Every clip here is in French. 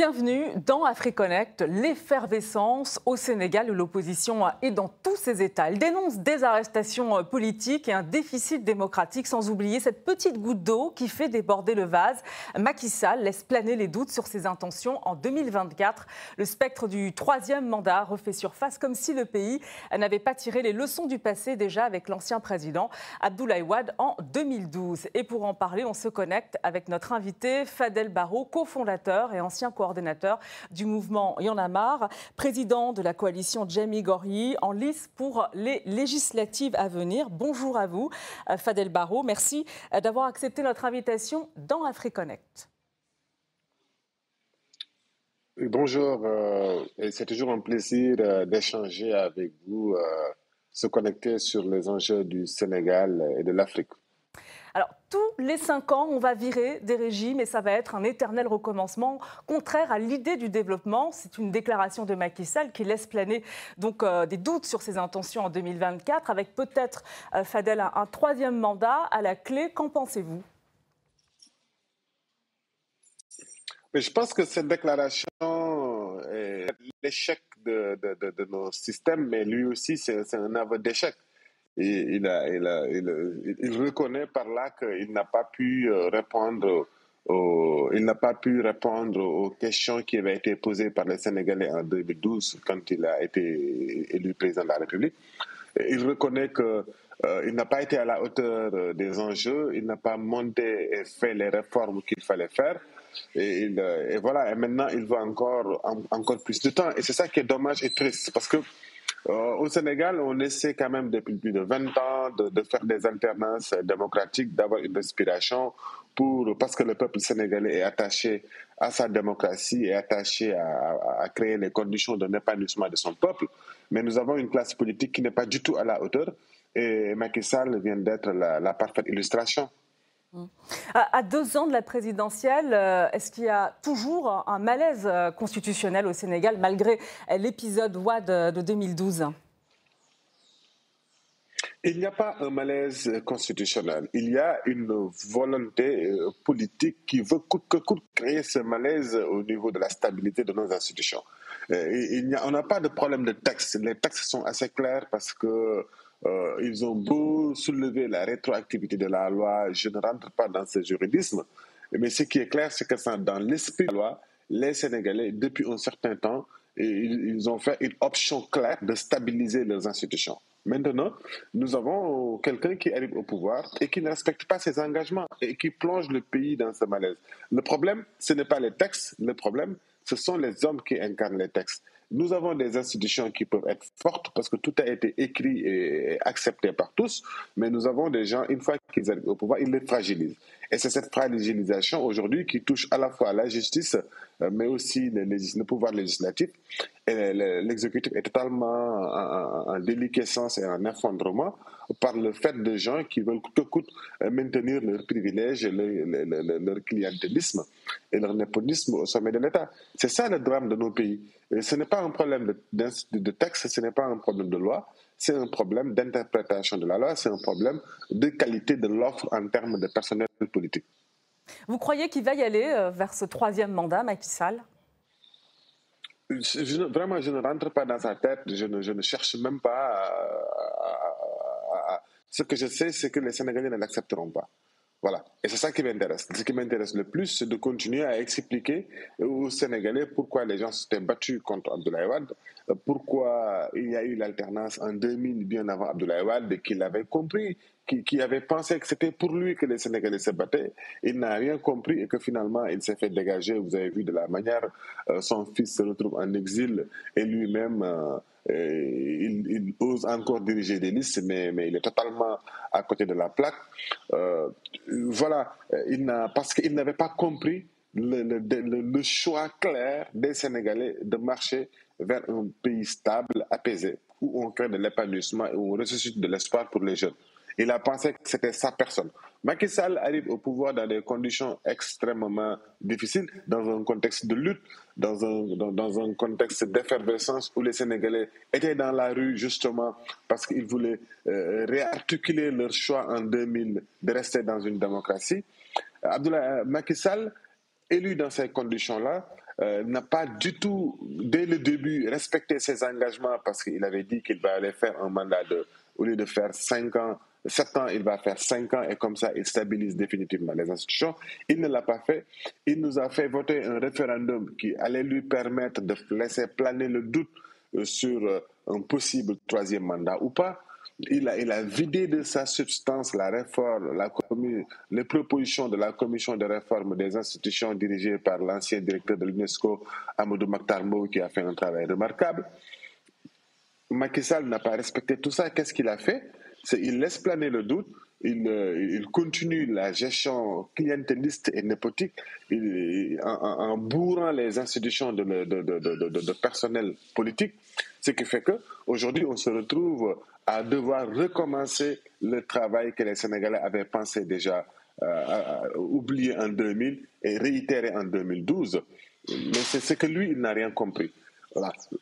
Bienvenue dans AfriConnect, l'effervescence au Sénégal où l'opposition est dans tous ses états. Elle dénonce des arrestations politiques et un déficit démocratique, sans oublier cette petite goutte d'eau qui fait déborder le vase. Macky Sall laisse planer les doutes sur ses intentions en 2024. Le spectre du troisième mandat refait surface comme si le pays n'avait pas tiré les leçons du passé déjà avec l'ancien président Abdoulaye Wade en 2012. Et pour en parler, on se connecte avec notre invité Fadel Barro, cofondateur et ancien coordinateur du mouvement Y a marre, président de la coalition Jamie Gori, en lice pour les législatives à venir. Bonjour à vous, euh, Fadel Barro. Merci euh, d'avoir accepté notre invitation dans AfriConnect. Bonjour, euh, c'est toujours un plaisir d'échanger avec vous, se connecter sur les enjeux du Sénégal et de l'Afrique. Tous les cinq ans, on va virer des régimes et ça va être un éternel recommencement, contraire à l'idée du développement. C'est une déclaration de Macky Sall qui laisse planer donc euh, des doutes sur ses intentions en 2024, avec peut-être, euh, Fadel, un, troisième mandat à la clé. Qu'en pensez-vous? Je pense que cette déclaration est l'échec de, de, nos systèmes, mais lui aussi, c'est un aveu d'échec il, il, il, reconnaît par là qu'il n'a pas pu euh, répondre il n'a pas pu répondre aux questions qui avaient été posées par les Sénégalais en 2012 quand il a été élu président de la République. Il reconnaît qu'il euh, n'a pas été à la hauteur euh, des enjeux, il n'a pas monté et fait les réformes qu'il fallait faire. Et, et, voilà, et maintenant il veut encore, encore plus de temps. Et c'est ça qui est dommage et triste parce que euh, au Sénégal, on essaie quand même depuis plus de 20 ans de, faire des alternances démocratiques, d'avoir une respiration pour, parce que le peuple sénégalais est attaché à sa démocratie et attaché à, créer les conditions d'un épanouissement de son peuple. Mais nous avons une classe politique qui n'est pas du tout à la hauteur et Macky Sall vient d'être la parfaite illustration. À deux ans de la présidentielle, euh, est-ce qu'il y a toujours un malaise euh, constitutionnel au Sénégal malgré l'épisode WAD de 2012 il n'y a pas un malaise constitutionnel. Il y a une volonté euh, politique qui veut que coûte créer ce malaise au niveau de la stabilité de nos institutions. On n'a pas de problème de texte. Les textes sont assez clairs parce que euh, ils ont beau soulever la rétroactivité de la loi, je ne rentre pas dans ce juridisme, mais ce qui est clair, c'est que dans l'esprit de la loi, les Sénégalais, depuis un certain temps, ils ont fait une option claire de stabiliser leurs institutions. Maintenant, nous avons quelqu'un qui arrive au pouvoir et qui ne respecte pas ses engagements et qui plonge le pays dans ce malaise. Le problème, ce n'est pas les textes, le problème, ce sont les hommes qui incarnent les textes. Nous avons des institutions qui peuvent être fortes parce que tout a été écrit et accepté par tous, mais nous avons des gens, une fois qu'ils arrivent au pouvoir, ils les fragilisent. Et c'est cette fragilisation aujourd'hui qui touche à la fois la justice, euh, mais aussi le, pouvoir législatif. L'exécutif est totalement en, déliquescence et en effondrement par le fait de gens qui veulent coûte que coûte euh, maintenir leurs privilèges, leur, clientélisme et leur népotisme au sommet de l'État. C'est ça le drame de nos pays. Ce n'est pas un problème de, de texte, ce n'est pas un problème de loi, c'est un problème d'interprétation de la loi, c'est un problème de qualité de l'offre en termes de personnel politique. Vous croyez qu'il va y aller euh, vers ce troisième mandat, Macky Sall Vraiment, je ne rentre pas dans sa tête, je ne, cherche même pas à, Ce que je sais, c'est que les Sénégalais ne l'accepteront pas. Voilà. Et c'est ça qui m'intéresse. Ce qui m'intéresse le plus, c'est de continuer à expliquer aux Sénégalais pourquoi les gens s'étaient battus contre Abdoulaye Wade, pourquoi il y a eu l'alternance en 2000, bien avant Abdoulaye Wade, qu'il avait compris, qui, avait pensé que c'était pour lui que les Sénégalais se battaient. Il n'a rien compris et que finalement, il s'est fait dégager. Vous avez vu de la manière, euh, son fils se retrouve en exil et lui-même, euh, il, ose encore diriger des listes, mais, il est totalement à côté de la plaque. Euh, voilà, il parce qu'il n'avait pas compris le, le, choix clair des Sénégalais de marcher vers un pays stable, apaisé, où on crée de l'épanouissement et où on ressuscite de l'espoir pour les jeunes. Il a pensé que c'était sa personne. Macky Sall arrive au pouvoir dans des conditions extrêmement difficiles, dans un contexte de lutte, dans un, dans, un contexte d'effervescence où les Sénégalais étaient dans la rue justement parce qu'ils voulaient euh, réarticuler leur choix en 2000 de rester dans une démocratie. Abdoulaye euh, Macky Sall, élu dans ces conditions-là, euh, n'a pas du tout, dès le début, respecté ses engagements parce qu'il avait dit qu'il va aller faire un mandat de, au lieu de faire 5 ans, 7 ans, il va faire 5 ans et comme ça, il stabilise définitivement les institutions. Il ne l'a pas fait. Il nous a fait voter un référendum qui allait lui permettre de laisser planer le doute euh, sur euh, un possible troisième mandat ou pas il a, vidé de sa substance la réforme, les propositions de la commission de réforme des institutions dirigées par l'ancien directeur de l'UNESCO, Amadou Maktarmo, qui a fait un travail remarquable. Macky Sall n'a pas respecté tout ça. Qu'est-ce qu'il a fait? Il laisse planer le doute. Il, euh, il, continue la gestion clientéliste et népotique en, bourrant les institutions de, personnel politique, ce qui fait qu'aujourd'hui, on se retrouve à devoir recommencer le travail que les Sénégalais avaient pensé déjà euh, oublier en 2000 et réitérer en 2012. Mais c'est ce que lui, il n'a rien compris.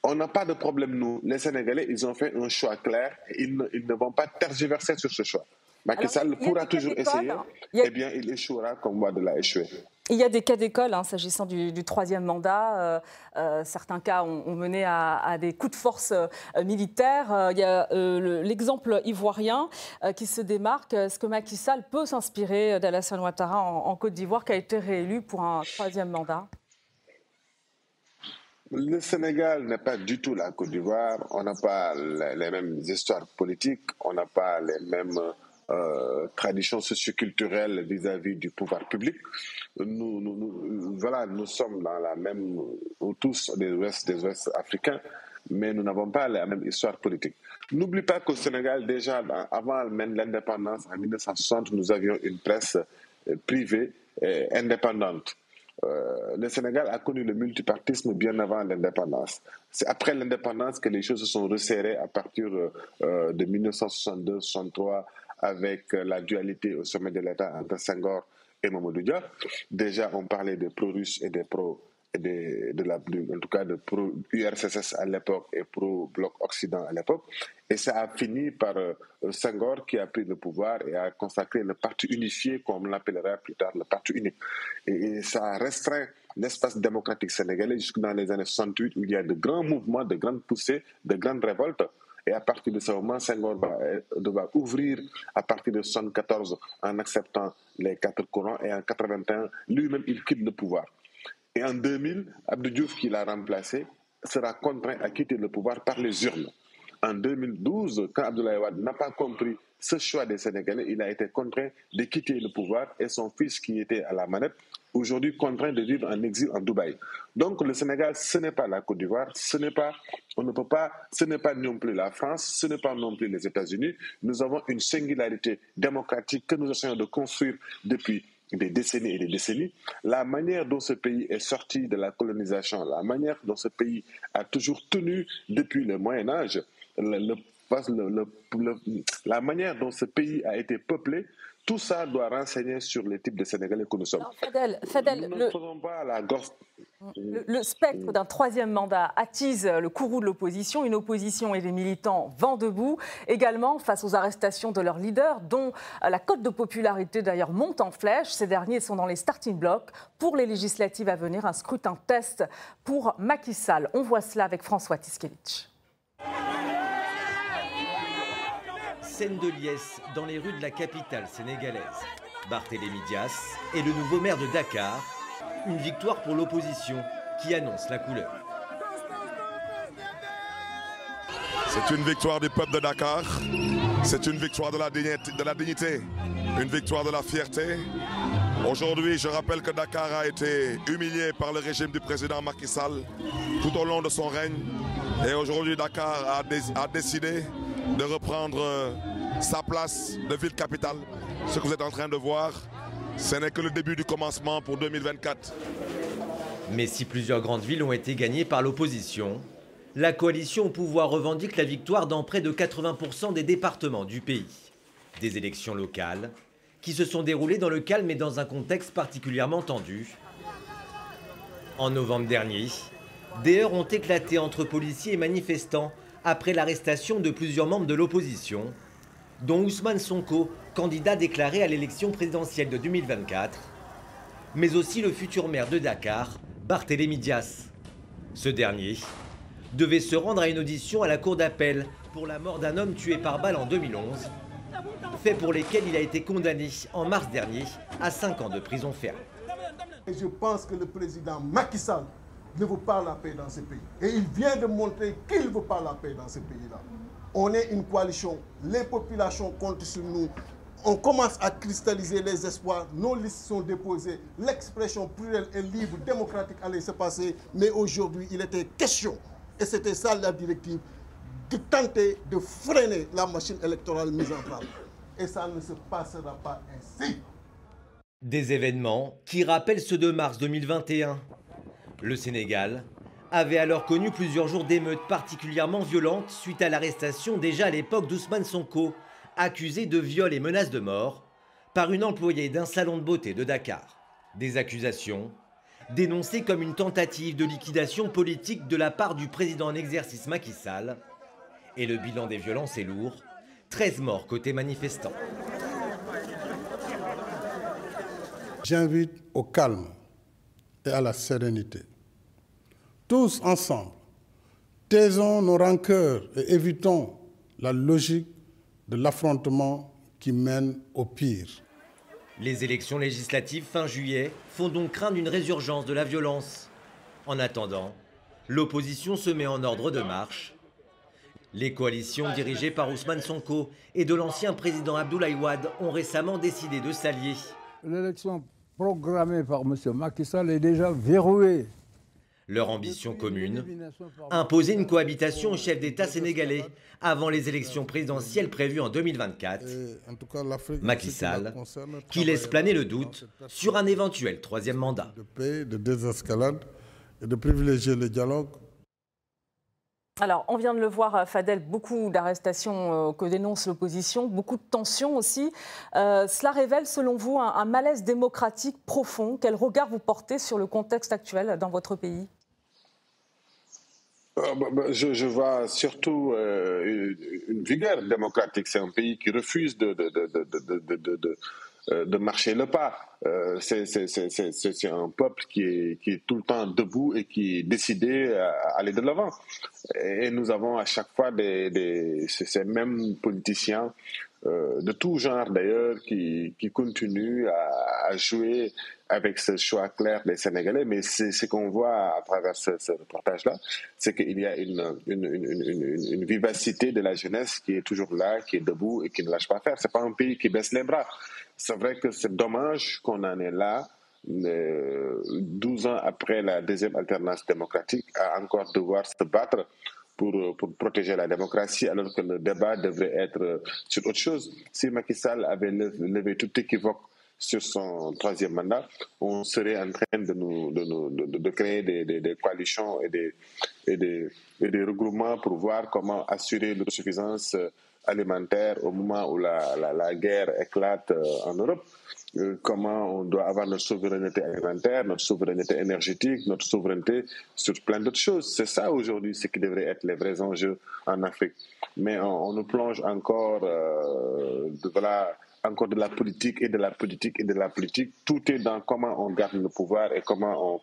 On n'a pas de problème, nous. Les Sénégalais, ils ont fait un choix clair et ils ne, vont pas tergiverser sur ce choix. Macky Sall pourra toujours essayer, eh bien, il échouera comme moi de l'a échoué. Il y a des cas d'école hein, s'agissant du, troisième mandat. Euh, euh, certains cas ont, mené à, des coups de force euh, militaires. il y a l'exemple ivoirien qui se démarque. Est-ce que Macky Sall peut s'inspirer d'Alassane Ouattara en, Côte d'Ivoire qui a été réélu pour un troisième mandat? Le Sénégal n'est pas du tout la Côte d'Ivoire. On n'a pas les mêmes histoires politiques, on n'a pas les mêmes euh, tradition socioculturelle vis-à-vis du pouvoir public. Nous, voilà, nous sommes dans la même, tous des Ouest, des Ouest africains, mais nous n'avons pas la même histoire politique. N'oublie pas qu'au Sénégal, déjà avant l'indépendance, en 1960, nous avions une presse euh, privée indépendante. Euh, le Sénégal a connu le multipartisme bien avant l'indépendance. C'est après l'indépendance que les choses se sont resserrées à partir euh, de 1962-63 avec euh, la dualité au sommet de l'État entre Senghor et Mamadou. Déjà, on parlait de pro-russe et de pro de, la, en tout cas de pro-URSS à l'époque et pro-bloc Occident à l'époque. Et ça a fini par euh, Senghor qui a pris le pouvoir et a consacré le parti unifié, comme on l'appellera plus tard le parti unique. Et, ça a restreint l'espace démocratique sénégalais jusque dans les années 68 où il y a de grands mouvements, de grandes poussées, de grandes révoltes. Et à partir de ce moment, Senghor va euh, devoir ouvrir à partir de 1974 en acceptant les quatre courants et en 81, lui-même, il quitte le pouvoir. Et en 2000, Abdou Diouf, qui l'a remplacé, sera contraint à quitter le pouvoir par les urnes. En 2012, quand Abdoulaye Wade n'a pas compris ce choix des Sénégalais, il a été contraint de quitter le pouvoir et son fils qui était à la manette aujourd'hui contraint de vivre en exil en Dubaï. Donc le Sénégal, ce n'est pas la Côte d'Ivoire, ce n'est pas, on ne peut pas, ce n'est pas non plus la France, ce n'est pas non plus les États-Unis. Nous avons une singularité démocratique que nous essayons de construire depuis des décennies et des décennies. La manière dont ce pays est sorti de la colonisation, la manière dont ce pays a toujours tenu depuis le Moyen Âge, la manière dont ce pays a été peuplé tout ça doit renseigner sur les types de Sénégalais que nous sommes. nous ne faisons pas la gorge. Le, spectre d'un troisième mandat attise le courroux de l'opposition, une opposition et des militants vent debout, également face aux arrestations de leurs leaders, dont la cote de popularité d'ailleurs monte en flèche. Ces derniers sont dans les starting blocks pour les législatives à venir, un scrutin test pour Macky Sall. On voit cela avec François Tiskevich. Scène de liesse dans les rues de la capitale sénégalaise. Barthélémy Dias est le nouveau maire de Dakar. Une victoire pour l'opposition qui annonce la couleur. C'est une victoire du peuple de Dakar. C'est une victoire de la, dignité, une victoire de la fierté. Aujourd'hui, je rappelle que Dakar a été humilié par le régime du président Macky Sall tout au long de son règne. Et aujourd'hui, Dakar a décidé de reprendre euh, sa place de ville capitale. Ce que vous êtes en train de voir, ce n'est que le début du commencement pour 2024. Mais si plusieurs grandes villes ont été gagnées par l'opposition, la coalition au pouvoir revendique la victoire dans près de 80% des départements du pays. Des élections locales qui se sont déroulées dans le calme et dans un contexte particulièrement tendu. En novembre dernier, des heurts ont éclaté entre policiers et manifestants après l'arrestation de plusieurs membres de l'opposition, dont Ousmane Sonko, candidat déclaré à l'élection présidentielle de 2024, mais aussi le futur maire de Dakar, Barthélémy Dias. Ce dernier devait se rendre à une audition à la cour d'appel pour la mort d'un homme tué par balle en 2011, fait pour lesquels il a été condamné en mars dernier à 5 ans de prison ferme. Je pense que le président Macky Sall ne veut pas la paix dans ce pays. Et il vient de montrer qu'il ne veut pas la paix dans ce pays-là. On est une coalition, les populations comptent sur nous. On commence à cristalliser les espoirs, nos listes sont déposées, l'expression plurielle et libre, démocratique allait se passer, mais aujourd'hui il était question, et c'était ça la directive, de tenter de freiner la machine électorale mise en place. Et ça ne se passera pas ainsi. Des événements qui rappellent ceux de mars 2021. Le Sénégal avait alors connu plusieurs jours d'émeutes particulièrement violentes suite à l'arrestation déjà à l'époque d'Ousmane Sonko, accusé de viol et menaces de mort par une employée d'un salon de beauté de Dakar. Des accusations dénoncées comme une tentative de liquidation politique de la part du président en exercice Macky Sall. Et le bilan des violences est lourd, 13 morts côté manifestants. J'invite au calme et à la sérénité. Tous ensemble, taisons nos rancœurs et évitons la logique de l'affrontement qui mène au pire. Les élections législatives fin juillet font donc craindre une résurgence de la violence. En attendant, l'opposition se met en ordre de marche. Les coalitions dirigées par Ousmane Sonko et de l'ancien président Abdoulaye Wade ont récemment décidé de s'allier. L'élection programmée par M. Macky Sall est déjà verrouillée. Leur ambition commune Imposer une cohabitation au chef d'État sénégalais avant les élections présidentielles prévues en 2024. Macky Sall, qui laisse planer le doute sur un éventuel troisième mandat. De paix, de désescalade et de privilégier le dialogue alors, on vient de le voir, Fadel, beaucoup d'arrestations euh, que dénonce l'opposition, beaucoup de tensions aussi. Euh, cela révèle, selon vous, un, malaise démocratique profond. Quel regard vous portez sur le contexte actuel dans votre pays? Euh, bah, bah, je, vois surtout une vigueur démocratique. C'est un pays qui refuse de marcher le pas. c'est un peuple qui est, qui est, tout le temps debout et qui est décidé à aller de l'avant. Et nous avons à chaque fois des, des ces mêmes politiciens euh, de tout genre d'ailleurs qui, qui continuent à, jouer avec ce choix clair des Sénégalais. Mais ce qu'on voit à travers ce, ce reportage-là, c'est qu'il y a une, une, une, une, vivacité de la jeunesse qui est toujours là, qui est debout et qui ne lâche pas faire. C'est pas un pays qui baisse les bras. C'est vrai que c'est dommage qu'on en est là. 12 ans après la deuxième alternance démocratique, à encore devoir se battre pour, pour, protéger la démocratie, alors que le débat devrait être sur autre chose. Si Macky Sall avait levé tout équivoque sur son troisième mandat, on serait en train de, nous, de, de, créer des, des, coalitions et des, et, des, et des regroupements pour voir comment assurer l'autosuffisance alimentaire au moment où la, la, guerre éclate euh, en Europe. Euh, comment on doit avoir notre souveraineté alimentaire, notre souveraineté énergétique, notre souveraineté sur plein d'autres choses. C'est ça aujourd'hui ce qui devrait être les vrais enjeux en Afrique. Mais on, nous plonge encore, euh, de, voilà, encore de la politique et de la politique et de la politique. Tout est dans comment on garde le pouvoir et comment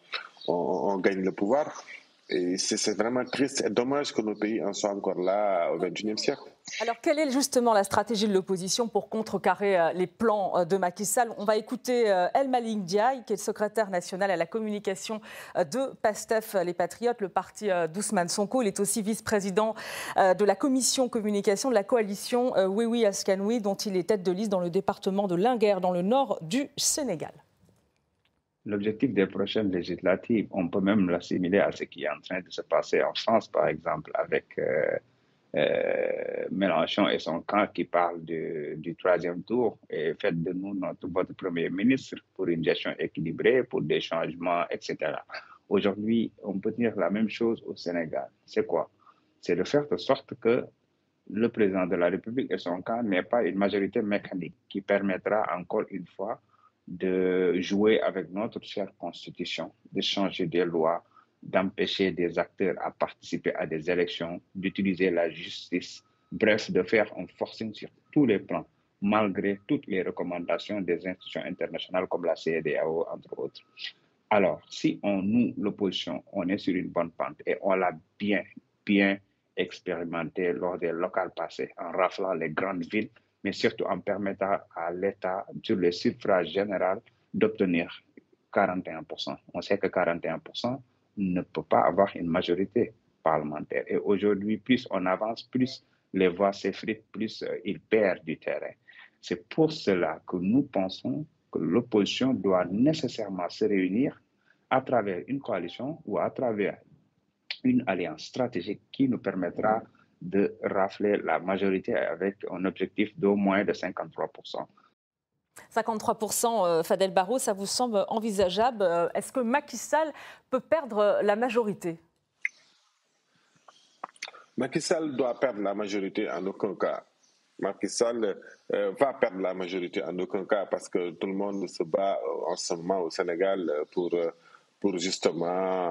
on, on gagne le pouvoir. Et c'est vraiment triste et dommage que nos pays en soient encore là au XXIe siècle. Alors, quelle est justement la stratégie de l'opposition pour contrecarrer euh, les plans euh, de Macky Sall? On va écouter euh, El Malik Diaye, qui est le secrétaire national à la communication de PASTEF, les Patriotes, le parti d'Ousmane Sonko. Il est aussi vice-président de la commission communication de la coalition Oui Oui Askanoui, dont il est tête de liste dans le département de Linguerre, dans le nord du Sénégal l'objectif des prochaines législatives, on peut même l'assimiler à ce qui est en train de se passer en France, par exemple, avec euh, euh, Mélenchon et son camp qui parle du troisième tour et faites de nous notre, Premier ministre pour une gestion équilibrée, pour des changements, etc. Aujourd'hui, on peut dire la même chose au Sénégal. C'est quoi? C'est de faire de sorte que le président de la République et son camp n'aient pas une majorité mécanique qui permettra encore une fois de jouer avec notre chère constitution, de changer des lois, d'empêcher des acteurs à participer à des élections, d'utiliser la justice, bref, de faire un forcing sur tous les plans, malgré toutes les recommandations des institutions internationales comme la CEDEAO, entre autres. Alors, si on, nous, l'opposition, on est sur une bonne pente et on l'a bien, bien expérimenté lors des locales passées, en raflant les grandes villes, mais surtout en permettant à l'État, sur le suffrage général, d'obtenir 41%. On sait que 41% ne peut pas avoir une majorité parlementaire. Et aujourd'hui, plus on avance, plus les voix s'effritent, plus euh, ils perdent du terrain. C'est pour cela que nous pensons que l'opposition doit nécessairement se réunir à travers une coalition ou à travers une alliance stratégique qui nous permettra de rafler la majorité avec un objectif d'au moins de 53%. 53% euh, Fadel Barro, ça vous semble envisageable? Euh, Est-ce que Macky Sall peut perdre la majorité? Macky Sall doit perdre la majorité en aucun cas. Macky Sall euh, va perdre la majorité en aucun cas parce que tout le monde se bat en ce moment au Sénégal pour pour justement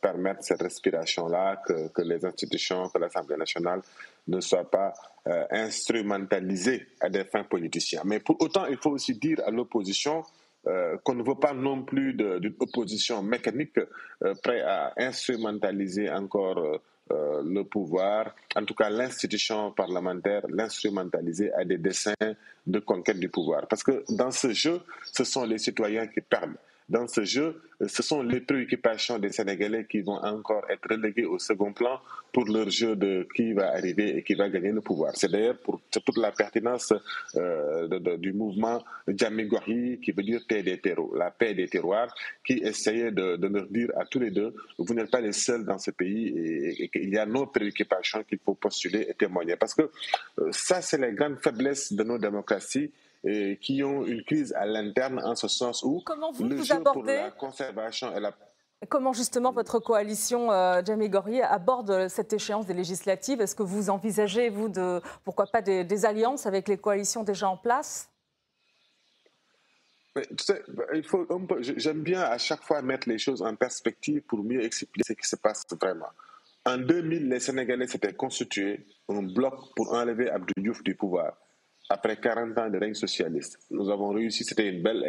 permettre cette respiration-là, que, les institutions, que l'Assemblée nationale ne soient pas euh, instrumentalisées à des fins politiciennes. Mais pour autant, il faut aussi dire à l'opposition euh, qu'on ne veut pas non plus d'une opposition mécanique euh, prête à instrumentaliser encore euh, le pouvoir, en tout cas l'institution parlementaire, l'instrumentaliser à des dessins de conquête du pouvoir. Parce que dans ce jeu, ce sont les citoyens qui perdent dans ce jeu, ce sont les préoccupations des Sénégalais qui vont encore être reléguées au second plan pour leur jeu de qui va arriver et qui va gagner le pouvoir. C'est d'ailleurs pour toute la pertinence euh, du mouvement Djamigori, qui veut dire paix des la paix des terroirs, qui essayait de, leur dire à tous les deux, vous n'êtes pas les seuls dans ce pays et, qu'il y a nos préoccupations qu'il faut postuler et témoigner. Parce que euh, ça, c'est les grandes faiblesses de nos démocraties qui ont une crise à l'interne en ce sens où Comment vous, le vous jeu pour la conservation et la Comment justement votre coalition, euh, Jamie Gorier, aborde cette échéance des législatives? Est-ce que vous envisagez, vous, de, pourquoi pas des, alliances avec les coalitions déjà en place? Il faut j'aime bien à chaque fois mettre les choses en perspective pour mieux expliquer ce qui se passe vraiment. En 2000, les Sénégalais s'étaient constitués un bloc pour enlever Abdou Diouf du pouvoir après 40 ans de règne socialiste. Nous avons réussi, c'était une belle,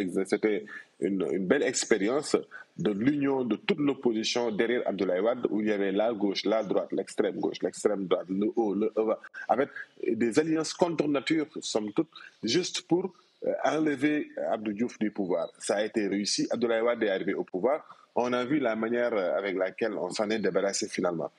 une, belle expérience de l'union de toute l'opposition derrière Abdoulaye Wade, où il y avait la gauche, la droite, l'extrême gauche, l'extrême droite, le haut, le bas, avec des alliances contre nature, somme toute, juste pour euh, enlever Abdou Diouf du pouvoir. Ça a été réussi. Abdoulaye Wade est arrivé au pouvoir. On a vu la manière avec laquelle on s'en est débarrassé finalement.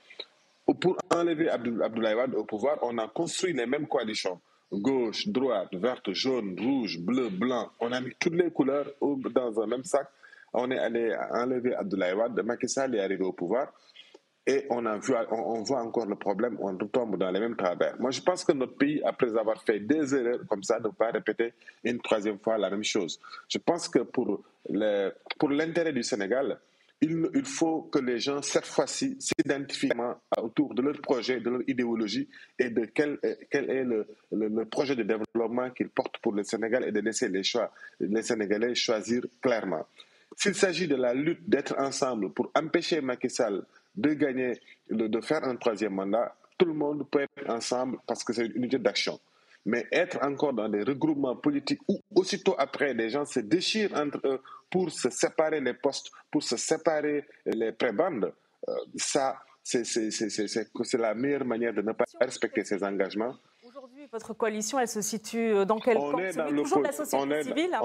Pour enlever Abdoulaye Wade au pouvoir, on a construit les mêmes coalitions gauche, droite, verte, jaune, rouge, bleu, blanc. On a mis toutes les couleurs dans un même sac. On est allé enlever Abdoulaye Wade. Macky Sall est arrivé au pouvoir. Et on, a vu, on, voit encore le problème, on retombe dans les mêmes travers. Moi, je pense que notre pays, après avoir fait des erreurs comme ça, ne pas répéter une troisième fois la même chose. Je pense que pour l'intérêt du Sénégal, il, faut que les gens, cette fois-ci, s'identifient autour de leur projet, de leur idéologie et de quel, quel est le, le, projet de développement qu'ils portent pour le Sénégal et de laisser les, choix, les Sénégalais choisir clairement. S'il s'agit de la lutte d'être ensemble pour empêcher Macky Sall de gagner, de, de faire un troisième mandat, tout le monde peut être ensemble parce que c'est une unité d'action. Mais être encore dans des regroupements politiques où aussitôt après, les gens se déchirent entre eux pour se séparer les postes, pour se séparer les prébandes, euh, ça, c'est la meilleure manière de ne pas respecter ses engagements. Aujourd'hui, votre coalition, elle se situe dans quel camp? est toujours la société civile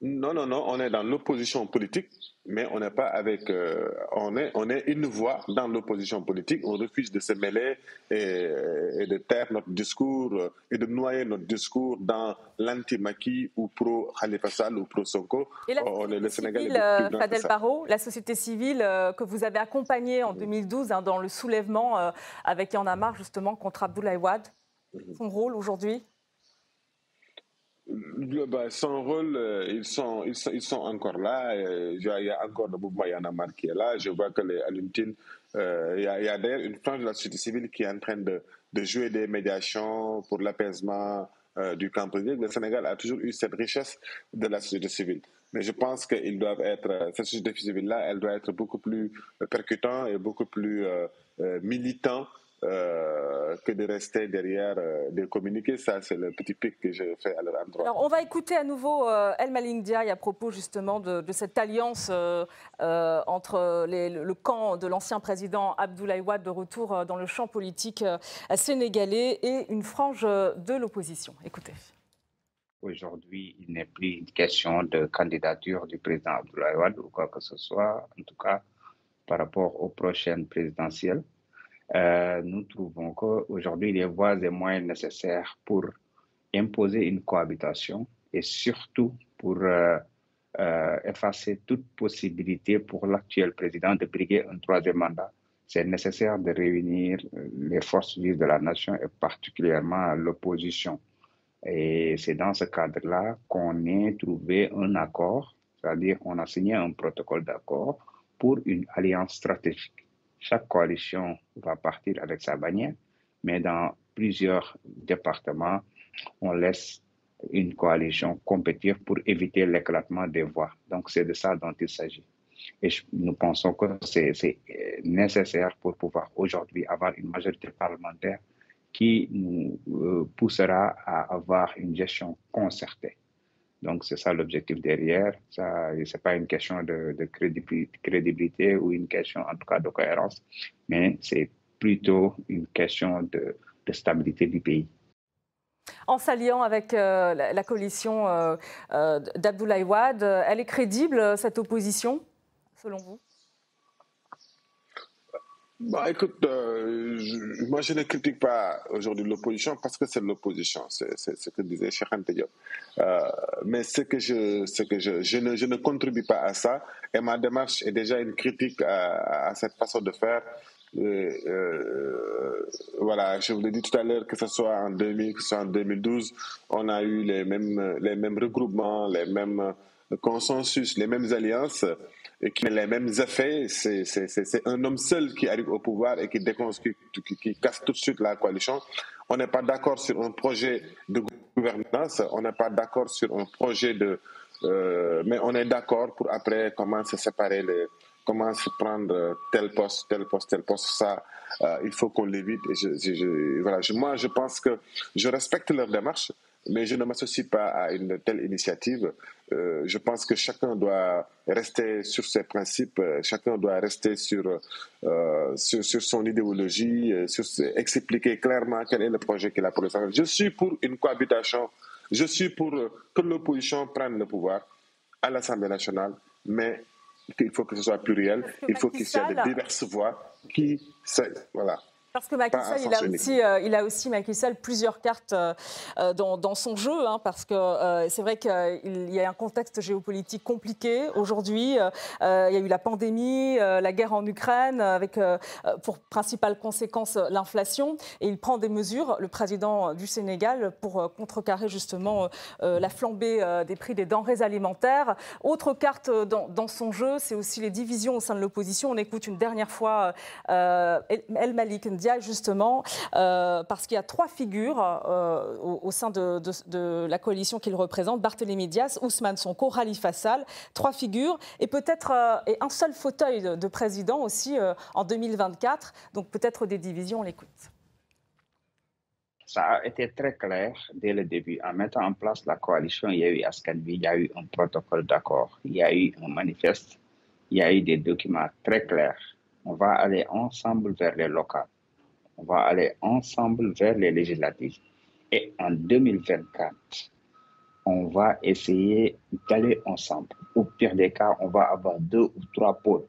non, non, non, on est dans l'opposition politique, mais on n'est pas avec. Euh, on, est, on est une voix dans l'opposition politique. On refuse de se mêler et, de taire notre discours euh, et de noyer notre discours dans l'anti-Maki ou pro-Khalifa Sall ou pro-Sonko. Et la on est le Sénégal euh, Fadel Barro, la société civile que vous avez accompagnée en 2012 hein, dans le soulèvement avec Yann Amar, justement, contre Abdoulaye Wade, mhm. son rôle aujourd'hui? Bah, son rôle, euh, ils, sont, ils, sont, ils sont encore là. Euh, il y a encore le mouvement Yanamar qui est là. Je vois que les Aluntines, euh, y a, d'ailleurs une frange de la société civile qui est en train de, de jouer des médiations pour l'apaisement du camp Le Sénégal a toujours eu cette richesse de la société civile. Mais je pense qu'ils doivent être, cette société civile-là, elle doit être beaucoup plus percutant et beaucoup plus militant euh, que de rester derrière euh, des communiqués. Ça, c'est le petit pic que je fais à leur endroit. Alors, on va écouter à nouveau euh, El Malik Diaye à propos justement de, cette alliance entre le camp de l'ancien président Abdoulaye Wade de retour dans le champ politique sénégalais et une frange de l'opposition. Écoutez. Aujourd'hui, il n'est plus une question de candidature du président Abdoulaye Wade ou quoi que ce soit, en tout cas par rapport aux prochaines présidentielles. Euh, nous trouvons qu'aujourd'hui, les voies et moyens nécessaires pour imposer une cohabitation et surtout pour euh, euh, effacer toute possibilité pour l'actuel président de briguer un troisième mandat, c'est nécessaire de réunir les forces vives de la nation et particulièrement l'opposition. Et c'est dans ce cadre-là qu'on a trouvé un accord, c'est-à-dire on a signé un protocole d'accord pour une alliance stratégique chaque coalition va partir avec sa bannière, mais dans plusieurs départements, on laisse une coalition compétir pour éviter l'éclatement des voix. Donc, c'est de ça dont il s'agit. Et nous pensons que c'est euh, nécessaire pour pouvoir aujourd'hui avoir une majorité parlementaire qui nous euh, poussera à avoir une gestion concertée. Donc, c'est ça l'objectif derrière. Ce n'est pas une question de, crédibilité, ou une question, en tout cas, de cohérence, mais c'est plutôt une question de, stabilité du pays. En s'alliant avec euh, la, coalition euh, euh, d'Abdoulaye Wade, elle est crédible, cette opposition, selon vous? Bah, écoute, euh, moi je ne critique pas aujourd'hui l'opposition parce que c'est l'opposition, c'est ce que disait Cheikh Diop. Euh, mais ce que, je, ce que je, je, ne, je ne contribue pas à ça et ma démarche est déjà une critique à, cette façon de faire. Euh, voilà, je vous l'ai dit tout à l'heure, que ce soit en 2000, que ce soit en 2012, on a eu les mêmes, les mêmes regroupements, les mêmes consensus, les mêmes alliances qui a les mêmes effets. C'est un homme seul qui arrive au pouvoir et qui, qui, qui, casse tout de suite la coalition. On n'est pas d'accord sur un projet de gouvernance, on n'est pas d'accord sur un projet de... Euh, mais on est d'accord pour après comment se séparer, les, comment se prendre tel poste, tel poste, tel poste. Ça, euh, il faut qu'on l'évite. Et voilà, moi, je pense que je respecte leur démarche mais je ne m'associe pas à une telle initiative. Euh, je pense que chacun doit rester sur ses principes, euh, chacun doit rester sur, euh, sur, sur, son idéologie, sur, expliquer clairement quel est le projet qu'il a pour le. Je suis pour une cohabitation, je suis pour que l'opposition prenne le pouvoir à l'Assemblée nationale, mais il faut que ce soit pluriel, il faut qu'il y ait de diverses voix qui... Voilà. Parce que Macky Sall, il a, aussi, euh, il a aussi Macky Sall, plusieurs cartes euh, euh, dans, dans, son jeu, hein, parce que c'est vrai qu'il y a un contexte géopolitique compliqué aujourd'hui. il y a eu la pandémie, la guerre en Ukraine, avec pour principale conséquence l'inflation, et il prend des mesures, le président du Sénégal, pour contrecarrer justement la flambée des prix des denrées alimentaires. Autre carte dans, dans son jeu, c'est aussi les divisions au sein de l'opposition. On écoute une dernière fois El Malik justement, euh, parce qu'il y a trois figures euh, au, sein de, la coalition qu'il représente, Barthélémy Diaz, Ousmane Sonko, Khalifa Sall, trois figures, et peut-être euh, un seul fauteuil de, président aussi en 2024, donc peut-être des divisions, on l'écoute. Ça a été très clair dès le début. En mettant en place la coalition, il y a eu Askanvi, il y a eu un protocole d'accord, il y a eu un manifeste, il y a eu des documents très clairs. On va aller ensemble vers les locales on va aller ensemble vers les législatives. Et en 2024, on va essayer d'aller ensemble. Au pire des cas, on va avoir deux ou trois pôles.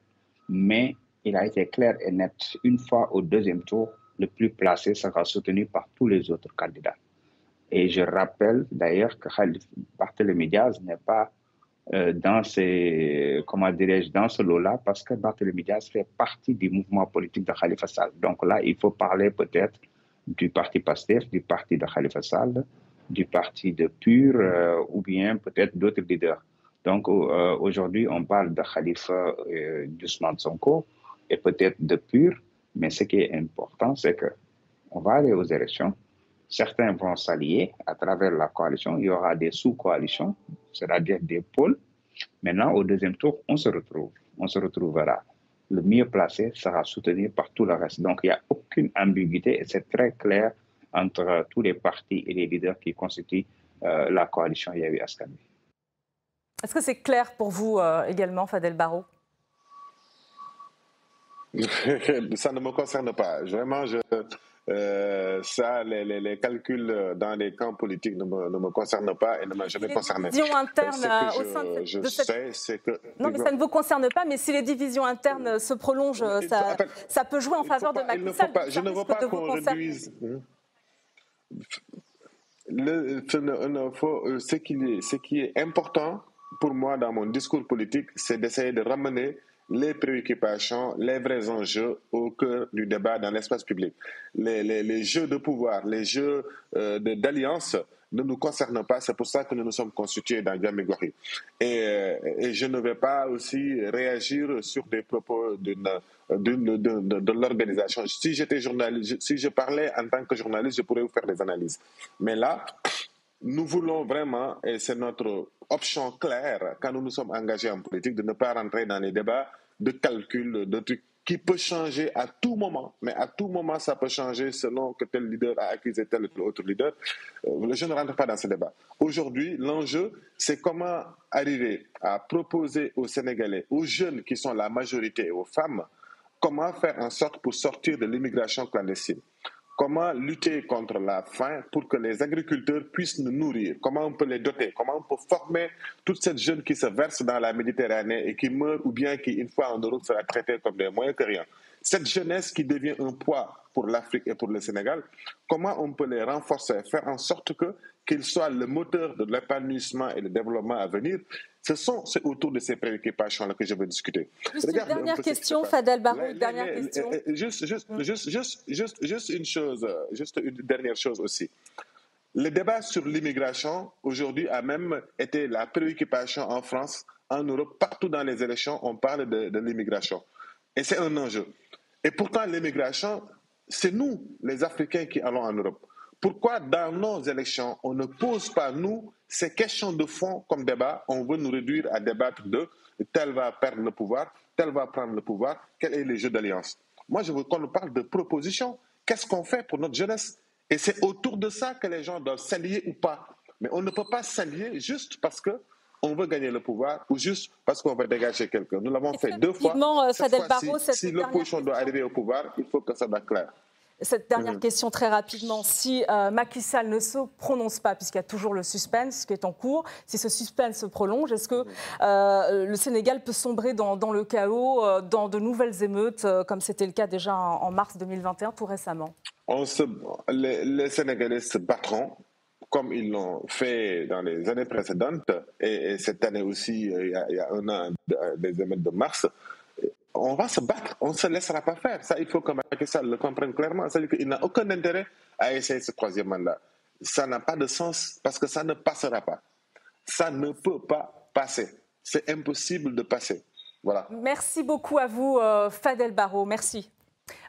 Mais il a été clair et net, une fois au deuxième tour, le plus placé sera soutenu par tous les autres candidats. Et je rappelle d'ailleurs que Barthélémy Diaz n'est pas euh, dans ces, comment dirais-je, dans ce lot-là, parce que Barthélémy Diaz fait partie du mouvement politique de Khalifa Sall. Donc là, il faut parler peut-être du parti PASTEF, du parti de Khalifa Sall, du parti de PUR, euh, ou bien peut-être d'autres leaders. Donc euh, aujourd'hui, on parle de Khalifa d'Ousmane Sonko et peut-être de PUR, mais ce qui est important, c'est que on va aller aux élections, Certains vont s'allier à travers la coalition. Il y aura des sous-coalitions, c'est-à-dire des pôles. Maintenant, au deuxième tour, on se retrouve. On se retrouvera. le mieux placé sera soutenu par tout le reste. Donc, il n'y a aucune ambiguïté et c'est très clair entre tous les partis et les leaders qui constituent euh, la coalition Yahu Askami. Est-ce que c'est clair pour vous euh, également, Fadel Barro Ça ne me concerne pas. Vraiment, je, euh, ça, les, calculs dans les camps politiques ne me, concernent pas et ne m'ont jamais concerné. Divisions internes au sein de, je sais, c'est que non, mais ça ne vous concerne pas. Mais si les divisions internes se prolongent, ça, ça peut jouer en faveur de Macky Sall. Je ne veux pas qu'on réduise. Hein. Le, ce, qui ce qui est important pour moi dans mon discours politique, c'est d'essayer de ramener les préoccupations, les vrais enjeux au cœur du débat dans l'espace public. Les, les, les, jeux de pouvoir, les jeux euh, d'alliance ne nous concernent pas. C'est pour ça que nous nous sommes constitués dans Djamigori. Et, euh, et je ne vais pas aussi réagir sur des propos d'une de, de, l'organisation. Si j'étais journaliste, si je parlais en tant que journaliste, je pourrais vous faire des analyses. Mais là, nous voulons vraiment, et c'est notre option claire quand nous nous sommes engagés en politique, de ne pas rentrer dans les débats de calcul, de trucs qui peut changer à tout moment. Mais à tout moment, ça peut changer selon que tel leader a accusé tel ou autre leader. Euh, je ne rentre pas dans ce débat. Aujourd'hui, l'enjeu, c'est comment arriver à proposer aux Sénégalais, aux jeunes qui sont la majorité, aux femmes, comment faire en sorte pour sortir de l'immigration clandestine. Comment lutter contre la faim pour que les agriculteurs puissent nous nourrir? Comment on peut les doter? Comment on peut former toutes ces jeunes qui se versent dans la Méditerranée et qui meurent ou bien qui, une fois en Europe, sera traitée comme des moyens que rien? Cette jeunesse qui devient un poids pour l'Afrique et pour le Sénégal, comment on peut les renforcer, faire en sorte que qu'ils soient le moteur de l'épanouissement et le développement à venir? Ce sont autour de ces préoccupations-là que je veux discuter. Juste une dernière question, Fadel Barou, dernière question. Juste, juste, juste, juste, juste, juste une chose, juste une dernière chose aussi. Le débat sur l'immigration, aujourd'hui, a même été la préoccupation en France, en Europe, partout dans les élections, on parle de, de l'immigration. Et c'est un enjeu. Et pourtant, l'immigration, c'est nous, les Africains, qui allons en Europe. Pourquoi dans nos élections, on ne pose pas, nous, ces questions de fond comme débat? On veut nous réduire à débattre de tel va perdre le pouvoir, tel va prendre le pouvoir, quel est le jeu d'alliance? Moi, je veux qu'on nous parle de propositions. Qu'est-ce qu'on fait pour notre jeunesse? Et c'est autour de ça que les gens doivent s'allier ou pas. Mais on ne peut pas s'allier juste parce que on veut gagner le pouvoir ou juste parce qu'on veut dégager quelqu'un. Nous l'avons fait deux fois. Euh, Cette fois si l'opposition doit arriver au pouvoir, il faut que ça soit clair. Cette dernière mmh. question très rapidement, si euh, Macky Sall ne se prononce pas, puisqu'il y a toujours le suspense qui est en cours, si ce suspense se prolonge, est-ce que euh, le Sénégal peut sombrer dans, le chaos, euh, dans de nouvelles émeutes, comme c'était le cas déjà en, mars 2021, tout récemment? On se, les, Sénégalais se battront comme ils l'ont fait dans les années précédentes, et, cette année aussi, il y, a, il y a un an, des émeutes de mars on va se battre, on ne se laissera pas faire. Ça, il faut que Macky Sall le comprenne clairement. C'est-à-dire qu'il n'a aucun intérêt à essayer ce troisième mandat. Ça n'a pas de sens parce que ça ne passera pas. Ça ne peut pas passer. C'est impossible de passer. Voilà. Merci beaucoup à vous, euh, Fadel Barrault. Merci.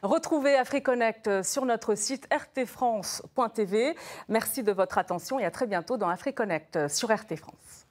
Retrouvez AfriConnect sur notre site rtfrance.tv. Merci de votre attention et à très bientôt dans AfriConnect sur RT France.